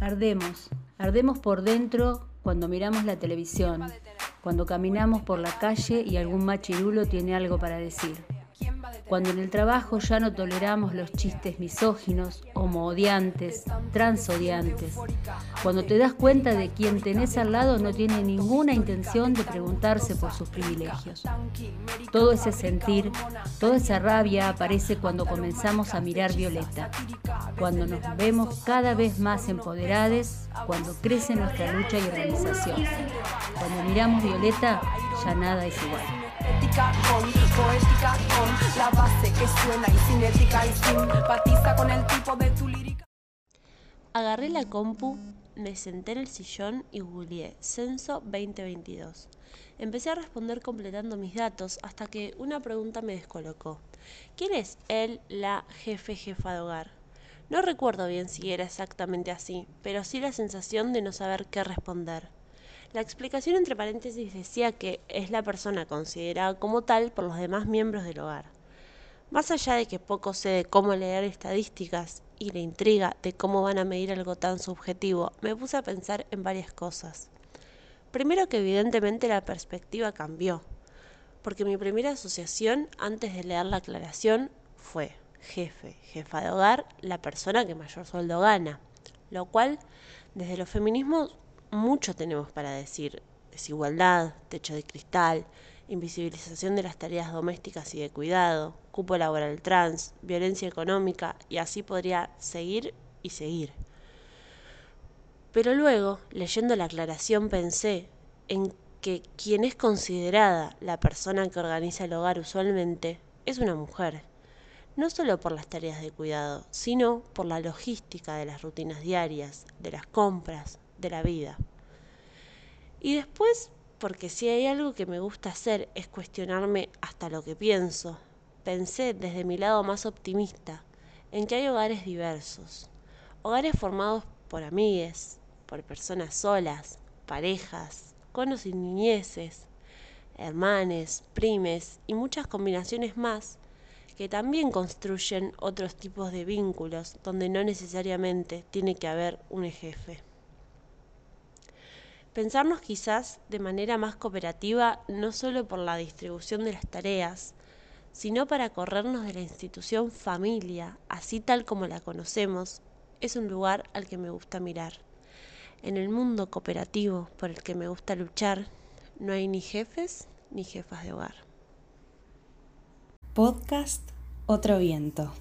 Ardemos, ardemos por dentro cuando miramos la televisión, cuando caminamos por la calle y algún machirulo tiene algo para decir cuando en el trabajo ya no toleramos los chistes misóginos, homoodiantes, transodiantes, cuando te das cuenta de quien tenés al lado no tiene ninguna intención de preguntarse por sus privilegios. Todo ese sentir, toda esa rabia aparece cuando comenzamos a mirar Violeta, cuando nos vemos cada vez más empoderadas, cuando crece nuestra lucha y organización. Cuando miramos Violeta, ya nada es igual Agarré la compu, me senté en el sillón y googleé Censo 2022. Empecé a responder completando mis datos hasta que una pregunta me descolocó. ¿Quién es él, la jefe jefa de hogar? No recuerdo bien si era exactamente así, pero sí la sensación de no saber qué responder. La explicación entre paréntesis decía que es la persona considerada como tal por los demás miembros del hogar. Más allá de que poco sé de cómo leer estadísticas y la intriga de cómo van a medir algo tan subjetivo, me puse a pensar en varias cosas. Primero que evidentemente la perspectiva cambió, porque mi primera asociación antes de leer la aclaración fue jefe, jefa de hogar, la persona que mayor sueldo gana, lo cual desde los feminismos mucho tenemos para decir. Desigualdad, techo de cristal, invisibilización de las tareas domésticas y de cuidado, cupo laboral trans, violencia económica y así podría seguir y seguir. Pero luego, leyendo la aclaración, pensé en que quien es considerada la persona que organiza el hogar usualmente es una mujer, no solo por las tareas de cuidado, sino por la logística de las rutinas diarias, de las compras, de la vida. Y después, porque si hay algo que me gusta hacer es cuestionarme hasta lo que pienso. Pensé desde mi lado más optimista en que hay hogares diversos, hogares formados por amigues, por personas solas, parejas, conos y niñeces, hermanes, primes y muchas combinaciones más que también construyen otros tipos de vínculos donde no necesariamente tiene que haber un jefe. Pensarnos quizás de manera más cooperativa no solo por la distribución de las tareas, sino para corrernos de la institución familia, así tal como la conocemos, es un lugar al que me gusta mirar. En el mundo cooperativo por el que me gusta luchar, no hay ni jefes ni jefas de hogar. Podcast Otro Viento.